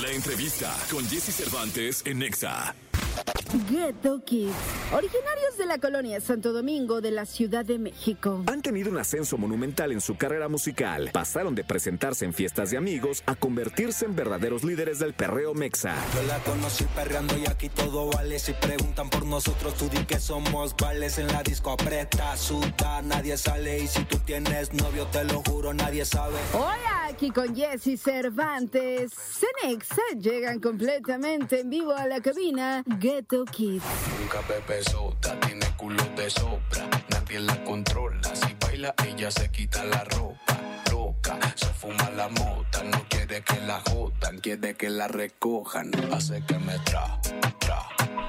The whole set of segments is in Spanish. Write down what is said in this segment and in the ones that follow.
La entrevista con Jesse Cervantes en Nexa. Ghetto Kids, originarios de la colonia Santo Domingo de la Ciudad de México. Han tenido un ascenso monumental en su carrera musical. Pasaron de presentarse en fiestas de amigos a convertirse en verdaderos líderes del perreo mexa. Yo la conocí perreando y aquí todo vale. Si preguntan por nosotros, tú di que somos vales. En la disco aprieta, suda, nadie sale. Y si tú tienes novio, te lo juro, nadie sabe. Hola, aquí con Jesse Cervantes. Cenexa llegan completamente en vivo a la cabina Ghetto Kids. Nunca Pepe Sota tiene culo de sobra, nadie la controla. Si baila, ella se quita la ropa. Loca, se fuma la mota, no quiere que la jodan, quiere que la recojan. Hace que me tra, tra,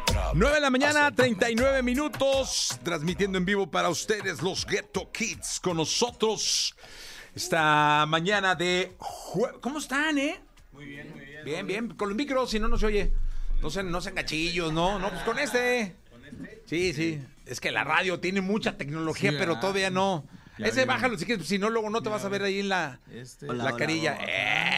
tra. 9 de la mañana, 39 minutos, transmitiendo en vivo para ustedes los Ghetto Kids con nosotros esta mañana de jue- ¿Cómo están, eh? Muy bien, muy bien. Bien, bien, con el micro, si no, no se oye. No sean, no sean gachillos, no, no, pues con este. Sí, sí. Es que la radio tiene mucha tecnología, Sí, pero ah, todavía no. Ese bájalo si quieres, si no, luego no te vas a ver ahí en la, Este. la carilla.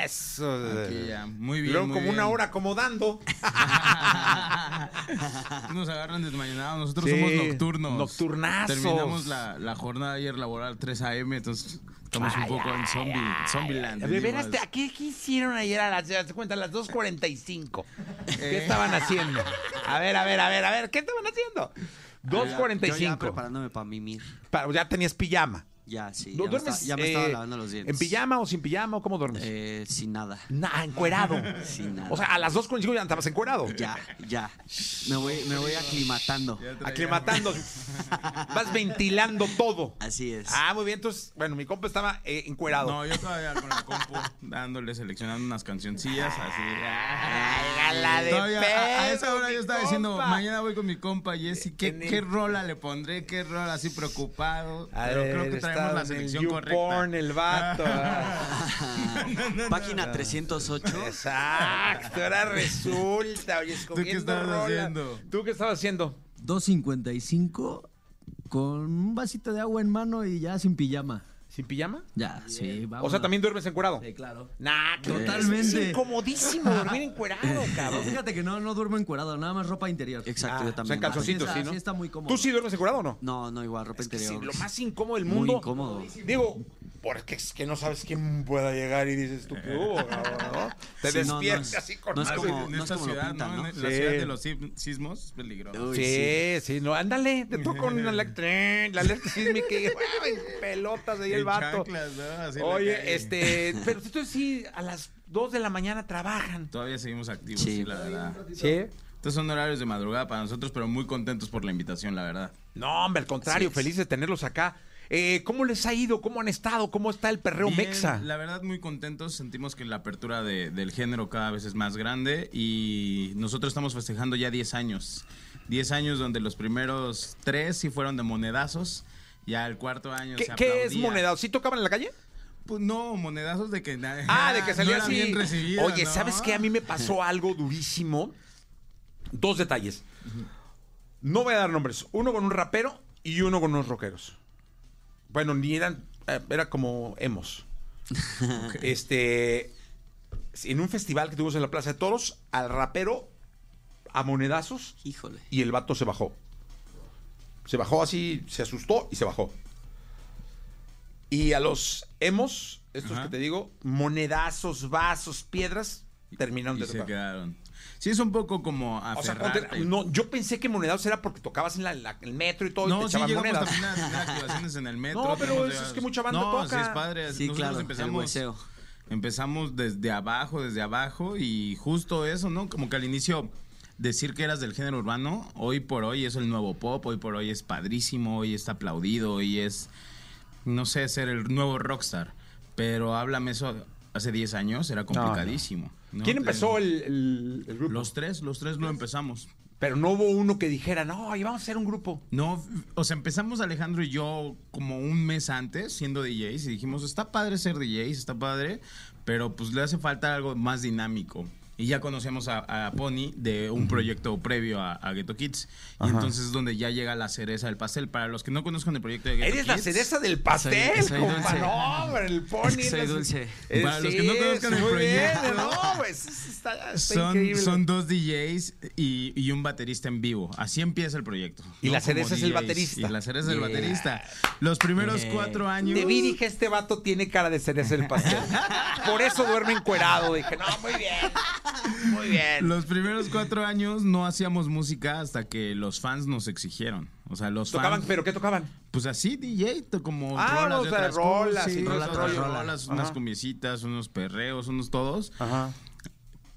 Eso. Aquí ya. Muy bien. Luego muy como bien. una hora acomodando. Nos agarran desmañanados. Nosotros Sí, somos nocturnos. nocturnazos. Terminamos la, la jornada ayer laboral 3 a.m. Entonces estamos un poco en zombie, Zombieland. A ver, venimos. este, ¿a ¿qué, qué hicieron ayer a las, ya se cuenta, a las 2.45? ¿Qué Eh. estaban haciendo? A ver, a ver, a ver, a ver, ¿qué estaban haciendo? Yo ya 2.45. preparándome para mimir. Pa- Ya tenías pijama. Ya, sí. ¿No Ya me, duermes, estaba, ya me estaba eh, lavando los dientes. ¿En pijama o sin pijama o cómo duermes? Eh, sin nada. Nah, encuerado. Sin nada. O sea, a las 2.45 ya estabas encuerado. Ya, ya. Me voy, me voy aclimatando. Aclimatando. Vas ventilando todo. Así es. Ah, muy bien. Entonces, bueno, mi compa estaba eh, encuerado. No, yo todavía con la compu dándole, seleccionando unas cancioncillas así. Ay, gala de Todavía, a, a esa hora yo estaba diciendo, mañana voy con mi compa Jesse, ¿qué, el- qué rola le pondré? ¿Qué rola? Así preocupado. A Pero ver, creo que la en selección el correcta. El vato. Página 308. Exacto, ahora resulta, oye, estabas rola. haciendo? ¿Tú qué estabas haciendo? 2.55 con un vasito de agua en mano y ya sin pijama. ¿Sin pijama? Ya, sí, vamos. O sea, ¿también duermes encuerado? Sí, claro. Nah, que- Totalmente. Es incomodísimo dormir encuerado, No, cabrón. fíjate que no, no duermo encuerado, nada más ropa interior. Exacto, Ah, yo o sea, también. en calzoncitos, sí, está, ¿no? así está muy cómodo. ¿Tú sí duermes encuerado o no? No, no, igual, ropa Es que sí, interior. lo más incómodo del Muy mundo. incómodo. Digo, porque es que no sabes quién pueda llegar y dices tú, ¿qué hubo, cabrón, no? Te Sí, no, no despiertas es- así con no es algo. como- En no es esta como lo ciudad, pintan, ¿no? ¿no? En la Sí. ciudad de los sis- sismos es peligroso. Uy, Sí, sí, no, ándale, te toca una alerta, la alerta sísmica y pelotas ahí el En vato. chanclas, ¿no? Así en la Oye, este, pero ustedes sí a las 2 de la mañana trabajan. Todavía seguimos activos, Sí. sí, la verdad. ¿Sí? Estos son horarios de madrugada para nosotros, pero muy contentos por la invitación, la verdad. No, hombre, al contrario, feliz de tenerlos acá. Eh, ¿Cómo les ha ido? ¿Cómo han estado? ¿Cómo está el perreo Bien, mexa? La verdad, muy contentos. Sentimos que la apertura de- del género cada vez es más grande y nosotros estamos festejando ya 10 años. 10 años donde los primeros tres sí fueron de monedazos. Ya el cuarto año ¿Qué, se qué es monedado? ¿Sí tocaban en la calle? Pues no, monedazos de que... Ah, de que salía no así. bien recibido, Oye, ¿no? ¿sabes qué? A mí me pasó algo durísimo. Dos detalles. No voy a dar nombres. Uno con un rapero y uno con unos rockeros. Bueno, ni eran. eh, era como hemos. Este. En un festival que tuvimos en la Plaza de Toros, al rapero a monedazos Híjole. y el vato se bajó. Se bajó así, se asustó y se bajó. Y a los hemos, estos Ajá. que te digo, monedazos, vasos, piedras, terminaron Y de se tocar. quedaron. Sí, es un poco como O sea, no, yo pensé que monedazos era porque tocabas en la- la- el metro y todo y te No, sí echaban llegamos monedas. también a tener activaciones en el metro. No, pero eso es que mucha banda no, toca. sí es padre. Sí, Nosotros claro, empezamos, empezamos desde abajo, desde abajo y justo eso, ¿no? Como que al inicio decir que eras del género urbano, hoy por hoy es el nuevo pop, hoy por hoy es padrísimo, hoy está aplaudido, hoy es, no sé, ser el nuevo rockstar. Pero háblame eso hace 10 años, era complicadísimo. ¿no? ¿Quién empezó el, el- el grupo? Los tres, los tres lo empezamos. Pero no hubo uno que dijera, no, oye, vamos a hacer un grupo. No, o sea, empezamos Alejandro y yo como un mes antes siendo DJs y dijimos, está padre ser DJs, está padre, pero pues le hace falta algo más dinámico. Y ya conocíamos a, a Pony de un proyecto previo a, a Ghetto Kids. Y Ajá. entonces es donde ya llega la cereza del pastel. Para los que no conozcan el proyecto de Ghetto Eres la Kids, cereza del pastel, Soy- soy compa. dulce. No, hombre, el pony. Es que soy dulce. Para los sí, que no conozcan el proyecto. bien, no, pues está, está Son, increíble. son dos DJs y, y un baterista en vivo. Así empieza el proyecto. Y la Como cereza es el DJs. baterista. Y la cereza es el Yeah. baterista. Los primeros Yeah. cuatro años. Te vi y dije, este vato tiene cara de cereza del pastel. Por eso duerme encuerado. Dije, no, muy bien. Muy bien. Los primeros cuatro años no hacíamos música hasta que los fans nos exigieron. O sea, los ¿Tocaban? fans. ¿Pero qué tocaban? Pues así, DJ, como Ah, rolas o de sea, otras rolas sí, rollo. rolas, Ajá. unas cumbiecitas, unos perreos, unos todos. Ajá.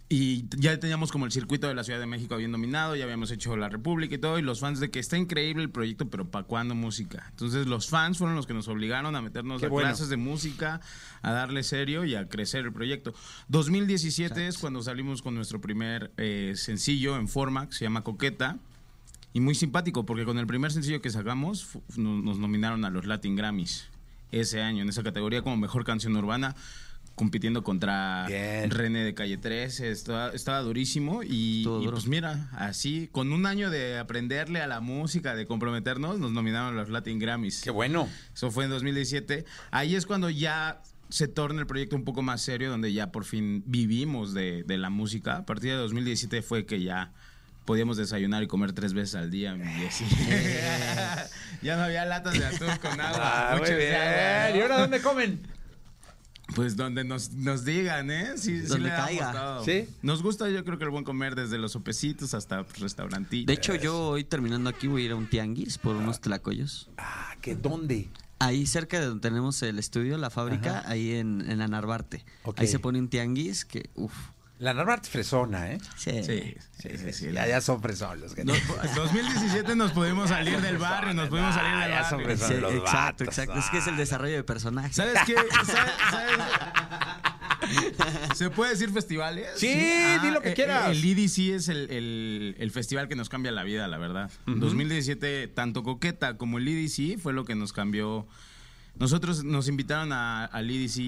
Y ya teníamos como el circuito de la Ciudad de México bien dominado, ya habíamos hecho la República y todo, y los fans de que está increíble el proyecto, pero ¿para cuándo música? Entonces los fans fueron los que nos obligaron a meternos Qué a bueno. clases de música, a darle serio y a crecer el proyecto. 2017 es cuando salimos con nuestro primer eh, sencillo en forma, que se llama Coqueta. Y muy simpático, porque con el primer sencillo que sacamos nos nominaron a los Latin Grammys ese año, en esa categoría como Mejor Canción Urbana, compitiendo contra Bien. René de Calle 13. Estaba, estaba durísimo y, y pues mira, así, con un año de aprenderle a la música, de comprometernos, nos nominaron a los Latin Grammys. Qué bueno. Eso fue en 2017. Ahí es cuando ya se torna el proyecto un poco más serio, donde ya por fin vivimos de, de la música. A partir de 2017 fue que ya podíamos desayunar y comer tres veces al día. Jessy. ya no había latas de atún con agua. Ah, muy agua, bien. ¿no? ¿Y ahora dónde comen? Pues donde nos, nos digan, ¿eh? Sí, sí Donde le damos caiga. ¿Sí? Nos gusta, yo creo que el buen comer desde los sopecitos hasta pues, restaurantitos. De hecho, yo hoy terminando aquí voy a ir a un tianguis por unos tlacoyos. Ah, ¿qué dónde? Ahí cerca de donde tenemos el estudio, la fábrica, ahí en, en la Narvarte. Ok. Ahí se pone un tianguis que, uff. La Narvarte fresona, ¿eh? Sí. Sí, sí, sí. sí. Ya, ya son fresones los que No, 2017 nos pudimos salir del barrio, nos pudimos salir del Ah, ya son barrio. fresones. Sí, Son los exacto, vatos, exacto. Es que es el desarrollo de personaje. ¿Sabes qué? ¿Sabes- sabes? ¿Se puede decir festivales? Sí, di lo que eh, quieras. El EDC es el, el- el festival que nos cambia la vida, la verdad. 2017, tanto Coqueta como el EDC fue lo que nos cambió. Nosotros nos invitaron a- al EDC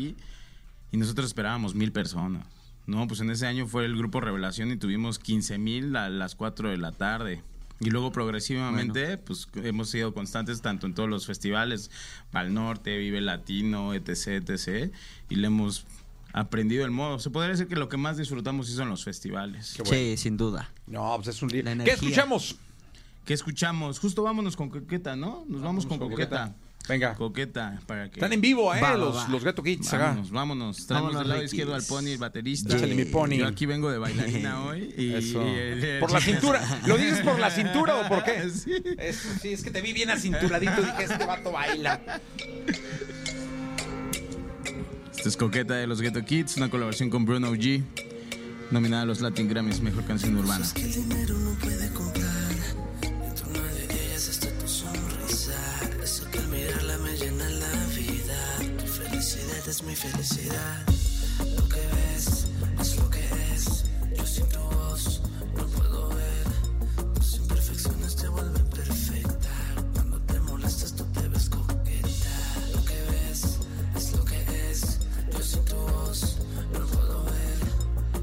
y nosotros esperábamos mil personas. No, pues en ese año fue el grupo Revelación y tuvimos 15 mil a las 4 de la tarde. Y luego progresivamente, pues hemos sido constantes tanto en todos los festivales, Pal Norte, Vive Latino, etc, etc. Y le hemos aprendido el modo. Se podría decir que lo que más disfrutamos sí son los festivales. Bueno. Sí, sin duda. No, pues es un. La ¿Qué escuchamos? ¿Qué escuchamos? Justo vámonos con Coqueta, ¿no? Nos vamos, con, con Coqueta. Coqueta. Venga. Coqueta, para que... Están en vivo, ¿eh? Va, los, va. los Ghetto Kids acá. Vámonos, vámonos. Traemos Vámonos, del lado izquierdo al Pony, el baterista. Échale mi Pony. Yo aquí vengo de bailarina hoy. Y, Eso. y el- el- ¿Por la cintura? ¿Lo dices por la cintura o por qué? Sí. Eso, sí, es que te vi bien acinturadito y dije, este vato baila. Esta es Coqueta de los Ghetto Kids, una colaboración con Bruno G. Nominada a los Latin Grammys, Mejor Canción Urbana. que el dinero no puede felicidad. Lo que ves es lo que es. Yo sin tu voz no puedo ver. Tus imperfecciones te vuelven perfecta. Cuando te molestas tú te ves coqueta. Lo que ves es lo que es. Yo sin tu voz no puedo ver.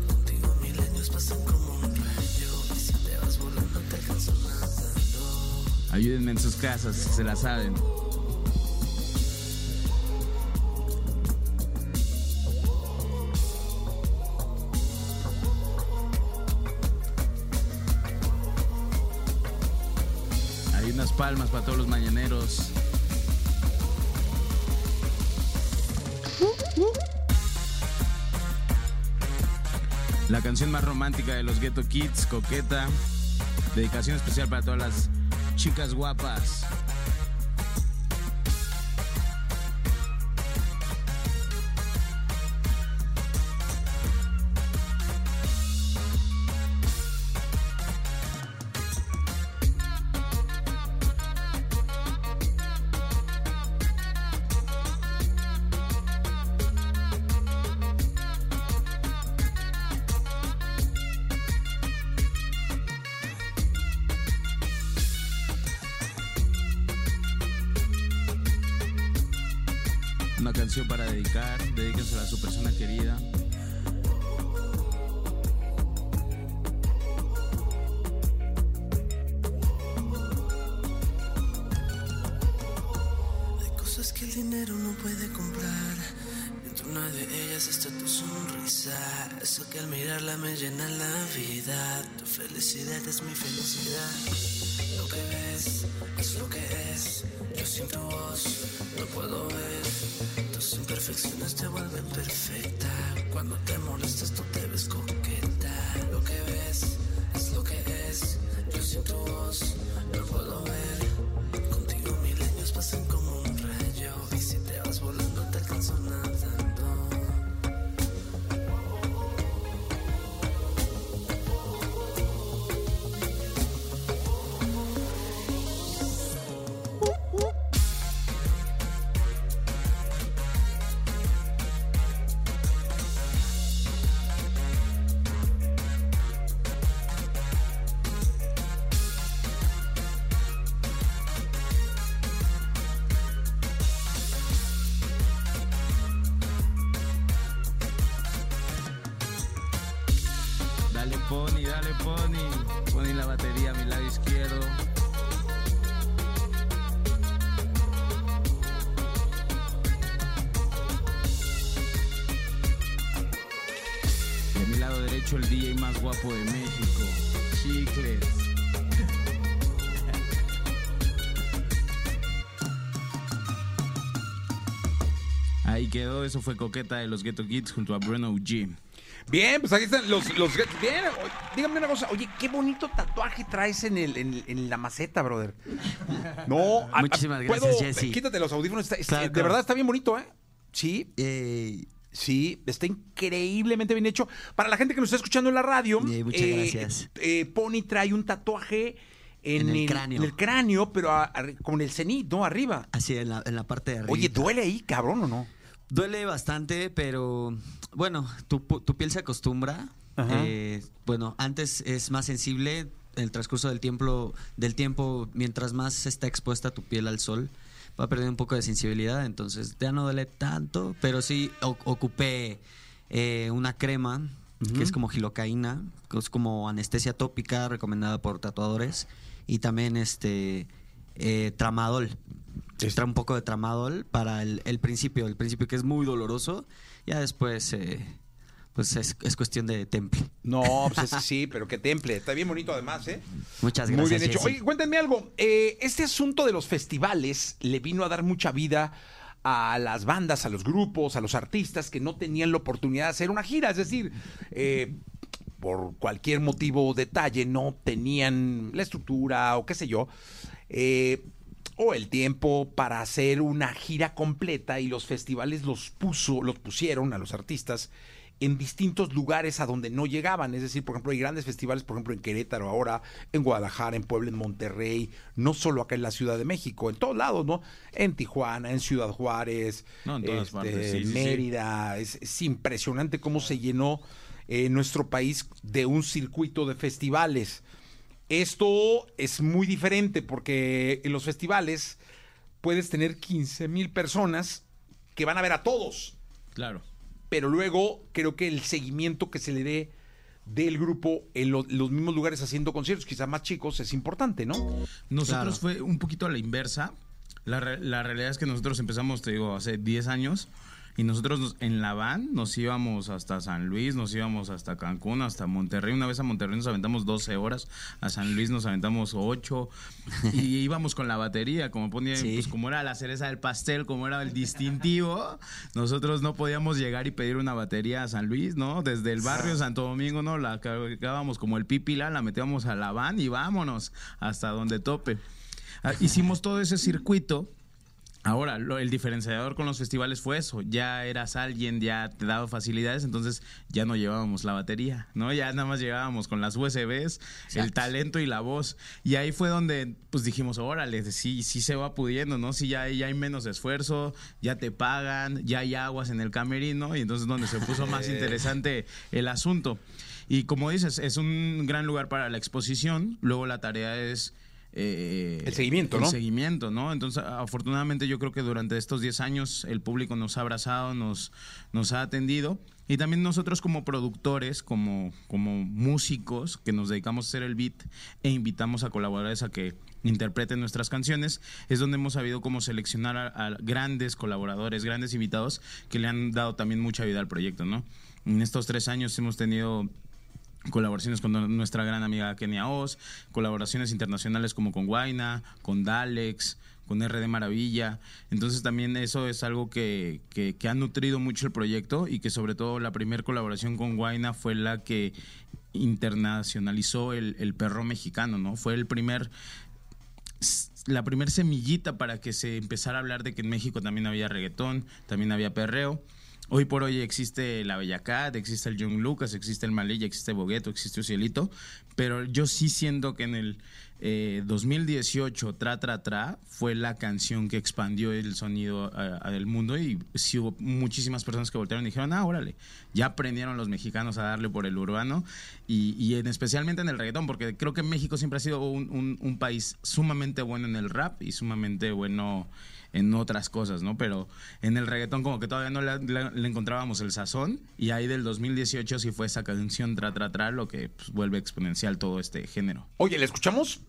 Contigo milenios pasan como un rayo Y si te vas volando te alcanzo nadando Ayúdenme en sus casas, se la saben. La canción más romántica de los Ghetto Kids, Coqueta. Dedicación especial para todas las chicas guapas. Que al mirarla me llena la vida. Tu felicidad es mi felicidad. Lo que ves es lo que es. Yo sin tu voz no puedo ver. Tus imperfecciones te vuelven perfecta. Cuando te molestas tú te ves coqueta. Lo que ves es lo que es. Yo sin tu voz no puedo ver. A mi lado derecho el DJ más guapo de México. Chicles. Ahí quedó, eso fue Coqueta de los Ghetto Kids junto a Bruno G. Bien, pues aquí están los, los bien. Dígame una cosa, oye, qué bonito tatuaje traes en el, en, en la maceta, brother. No, a- Muchísimas ¿puedo- gracias, Jesse. Quítate los audífonos, está- está- Claro, de verdad está bien bonito, ¿eh? Sí. Eh, Sí, está increíblemente bien hecho. Para la gente que nos está escuchando en la radio, Eh, muchas gracias. eh, Pony trae un tatuaje en, En el cráneo. en el cráneo, pero a- a- con el cenit, ¿no? Arriba. así en la, en la parte de arriba. Oye, ¿duele ahí, cabrón, o no? Duele bastante, pero bueno, tu, tu piel se acostumbra. Eh, bueno, antes es más sensible. El transcurso del tiempo, del tiempo, mientras más está expuesta tu piel al sol, va a perder un poco de sensibilidad. Entonces ya no duele tanto, pero sí ocupé eh, una crema que es como gilocaína, que es como anestesia tópica recomendada por tatuadores y también este eh, tramadol. Extra un poco de tramadol para el, el principio, el principio que es muy doloroso. Ya después, eh, pues es, es cuestión de temple. No, pues es- sí, pero qué temple. Está bien bonito además, ¿eh? Muchas Muy gracias. bien hecho. Oye, cuéntenme algo. Eh, este asunto de los festivales le vino a dar mucha vida a las bandas, a los grupos, a los artistas que no tenían la oportunidad de hacer una gira. Es decir, eh, por cualquier motivo o detalle no tenían la estructura o qué sé yo. eh, o el tiempo para hacer una gira completa y los festivales los puso, los pusieron a los artistas en distintos lugares a donde no llegaban. Es decir, por ejemplo, hay grandes festivales, por ejemplo, en Querétaro ahora, en Guadalajara, en Puebla, en Monterrey, no solo acá en la Ciudad de México, en todos lados, ¿no? En Tijuana, en Ciudad Juárez, No, en todas este, partes, sí, sí, sí. Mérida. Es, es impresionante cómo se llenó eh, nuestro país de un circuito de festivales. Esto es muy diferente porque en los festivales puedes tener 15 mil personas que van a ver a todos Claro. Pero luego creo que el seguimiento que se le dé del grupo en lo- los mismos lugares haciendo conciertos, quizás más chicos, es importante, ¿no? Nosotros fue un poquito a la inversa. La, re- la realidad es que nosotros empezamos, te digo, hace 10 años. Y nosotros nos- en la van nos íbamos hasta San Luis, nos íbamos hasta Cancún, hasta Monterrey. Una vez a Monterrey nos aventamos 12 horas, a San Luis nos aventamos 8. Y íbamos con la batería, como ponía, Sí. pues como era la cereza del pastel, como era el distintivo. Nosotros no podíamos llegar y pedir una batería a San Luis, ¿no? Desde el barrio Santo Domingo, ¿no? La cargábamos como el pipila, la metíamos a la van y vámonos hasta donde tope. Ah, Hicimos todo ese circuito. Ahora, lo- el diferenciador con los festivales fue eso. Ya eras alguien, ya te daba facilidades, entonces ya no llevábamos la batería, ¿no? Ya nada más llegábamos con las USBs, el talento y la voz. Y ahí fue donde, pues dijimos, órale, sí, sí se va pudiendo, ¿no? Sí, ya, hay- ya hay menos esfuerzo, ya te pagan, ya hay aguas en el camerino, y entonces donde se puso más interesante el asunto. Y como dices, es un gran lugar para la exposición. Luego la tarea es eh, El seguimiento, el ¿no? seguimiento, ¿no? Entonces, afortunadamente yo creo que durante estos 10 años el público nos ha abrazado, nos, nos ha atendido. Y también nosotros como productores, como, como músicos que nos dedicamos a hacer el beat e invitamos a colaboradores a que interpreten nuestras canciones, es donde hemos sabido cómo seleccionar a, a grandes colaboradores, grandes invitados que le han dado también mucha vida al proyecto, ¿no? En estos tres años hemos tenido colaboraciones con nuestra gran amiga Kenia Oz, colaboraciones internacionales como con Guaina, con Dalex, con RD Maravilla. Entonces también eso es algo que, que, que ha nutrido mucho el proyecto y que sobre todo la primera colaboración con Guaina fue la que internacionalizó el, el perro mexicano, ¿no? Fue el primer la primer semillita para que se empezara a hablar de que en México también había reggaetón, también había perreo. Hoy por hoy existe la Bella Cat, existe el John Lucas, existe el Malilla, existe Bogueto, existe Ucielito, pero yo sí siento que en el eh, 2018 Tra Tra Tra fue la canción que expandió el sonido del mundo y sí hubo muchísimas personas que voltearon y dijeron, ah, órale, ya aprendieron los mexicanos a darle por el urbano y, en, especialmente en el reggaetón, porque creo que México siempre ha sido un, país sumamente bueno en el rap y sumamente bueno en otras cosas, ¿no? Pero en el reggaetón como que todavía no le encontrábamos el sazón y ahí del 2018 sí fue esa canción Tra Tra Tra lo que pues, vuelve exponencial todo este género. Oye, ¿le escuchamos?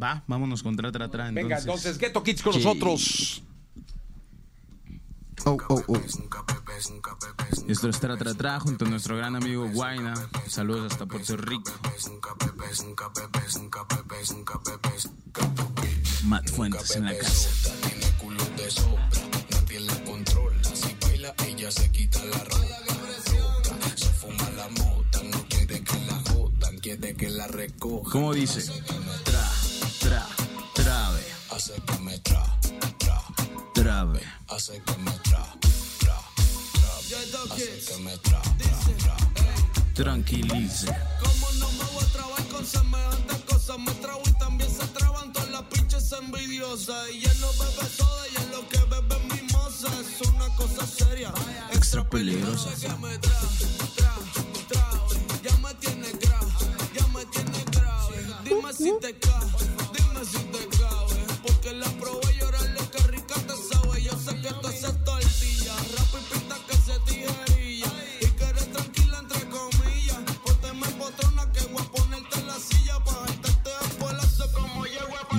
Va, vámonos con Tra Tra Tra. Entonces. Venga, entonces, Ghetto Kids con Sí. nosotros. Oh, oh, oh. Esto es Tra Tra Tra junto a nuestro gran amigo Guaina. Saludos hasta Puerto Rico. Matt Fuentes en la casa. Tiene culo de sobra, nadie la controla. Si baila, ella se quita la ropa. Roca, se fuma la mota, no quiere que la jodan, quiere que la recoja. ¿Cómo dice? Hace que me tra, tra, trave. hace que me tra, tra, tra. Hace que me tra, tra, tra. Tranquilice. Como no me voy a trabar con semejantes cosas, me trago y también se traban todas las pinches envidiosas. Y ya no bebe soda, y es lo que bebe es mimosa. Es una cosa seria, Extra peligrosa. que me tra, tra, trave. Ya me tiene grave, ya me tiene grave. Dime si te cae,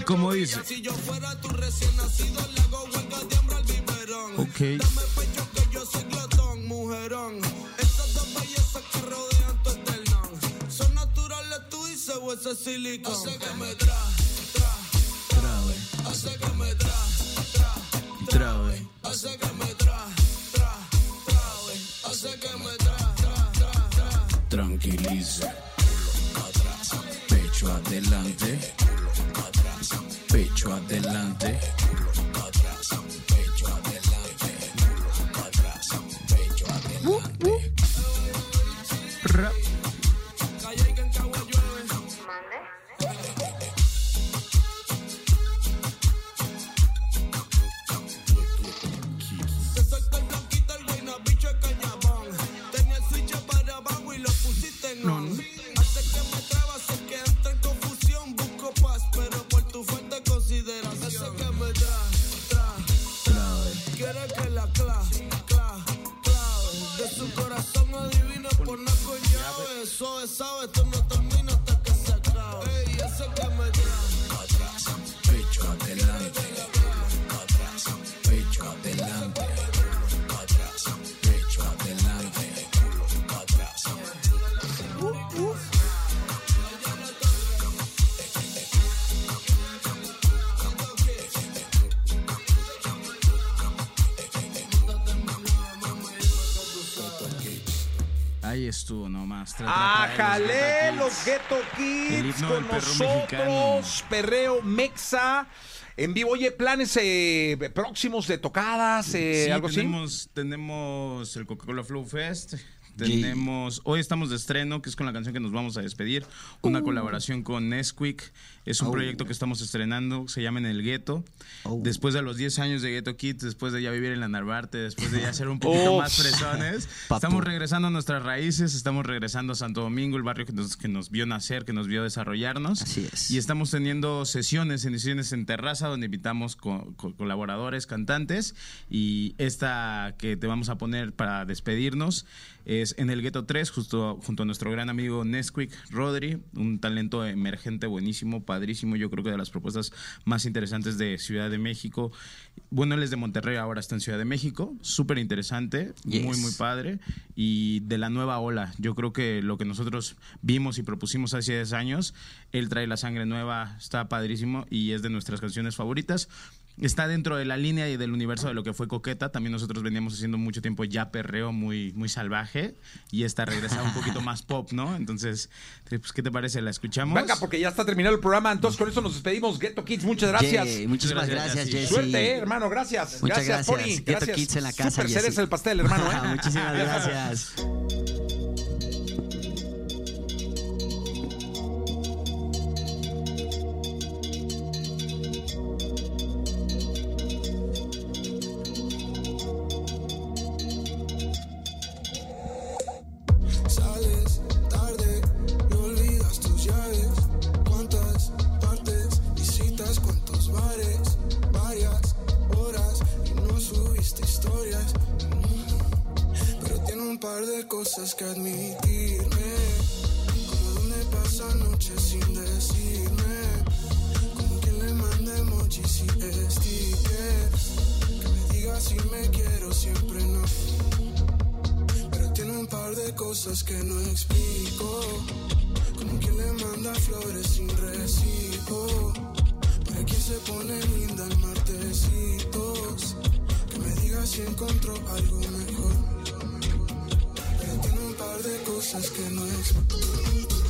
¿Y cómo dice? Si yo fuera tu recién nacido, le hago huelga de hambre al biberón. Ok. Dame pecho que yo soy glotón, mujerón. Estas dos bellezas que rodean tu esternón. Son naturales, tú dices, o ese silicón. Hace que me tra, tra, Trave, hace que me tra, tra, trave. hace que me Rap. Tra, tra, tra, ¡Ájale! los Ghetto Kids con nosotros. Perreo, Mexa. En vivo, oye, planes eh, próximos de tocadas, eh, Sí, algo así. tenemos el Coca-Cola Flow Fest. Tenemos, hoy estamos de estreno, que es con la canción que nos vamos a despedir, una colaboración con Nesquik. Es un Oh. proyecto que estamos estrenando, se llama En el Gueto. Después de los 10 años de Ghetto Kids, después de ya vivir en la Narvarte, después de ya ser un poquito Oh. más fresones, estamos regresando a nuestras raíces, estamos regresando a Santo Domingo, el barrio que nos, que nos vio nacer, que nos vio desarrollarnos. Así es. Y estamos teniendo sesiones, sesiones en terraza, donde invitamos co- co- colaboradores, cantantes. Y esta que te vamos a poner para despedirnos es en el Gueto 3, justo junto a nuestro gran amigo Nesquik Rodri, un talento emergente buenísimo, padrísimo. Yo creo que de las propuestas más interesantes de Ciudad de México. Bueno, él es de Monterrey, ahora está en Ciudad de México. Súper interesante, Yes. muy, muy padre. Y de la nueva ola, yo creo que lo que nosotros vimos y propusimos hace 10 años, él trae la sangre nueva, está padrísimo y es de nuestras canciones favoritas. Está dentro de la línea y del universo de lo que fue Coqueta. También nosotros veníamos haciendo mucho tiempo ya perreo muy, muy salvaje y esta regresa un poquito más pop, ¿no? Entonces, pues, ¿qué te parece? ¿La escuchamos? Venga, porque ya está terminado el programa. Entonces, con eso nos despedimos. Ghetto Kids, muchas gracias. Yay, muchísimas Muchas gracias, gracias, Jesse. Suerte, eh, hermano. Gracias. Muchas gracias, gracias. Pony. Ghetto Gracias. Kids en la casa, Super Jesse. el pastel, hermano. ¿eh? Muchísimas gracias. Par de cosas que admitirme. Como donde pasa noches sin decirme. Como quien le manda emojis y stickers. Que me diga si me quiero, siempre no. Pero tiene un par de cosas que no explico. Como quien le manda flores sin recibo. Para quien se pone linda en martesitos. Que me diga si encontró algo de cosas que no explico.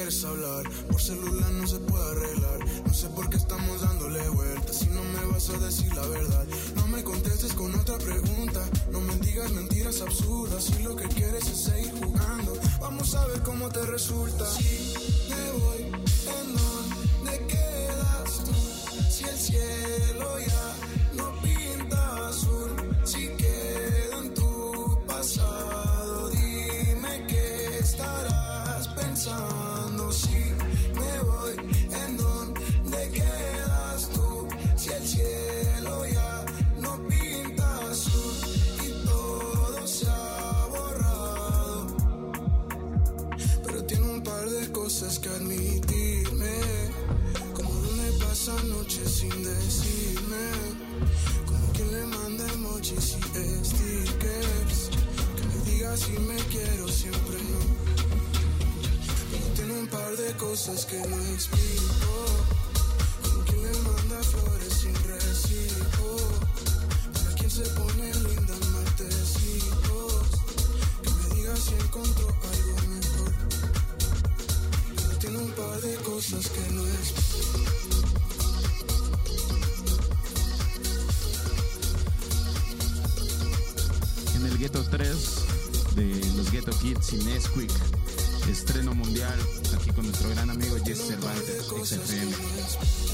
Quieres hablar. Por celular no se puede arreglar. No sé por qué estamos dándole vueltas. Si no me vas a decir la verdad, no me contestes con otra pregunta. No me digas mentiras absurdas. Si lo que quieres es seguir jugando, vamos a ver cómo te resulta. Ghetto 3 de los Ghetto Kids y Nesquik. Estreno mundial aquí con nuestro gran amigo Jesse Cervantes, XFM.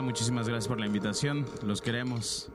Muchísimas gracias por la invitación. Los queremos.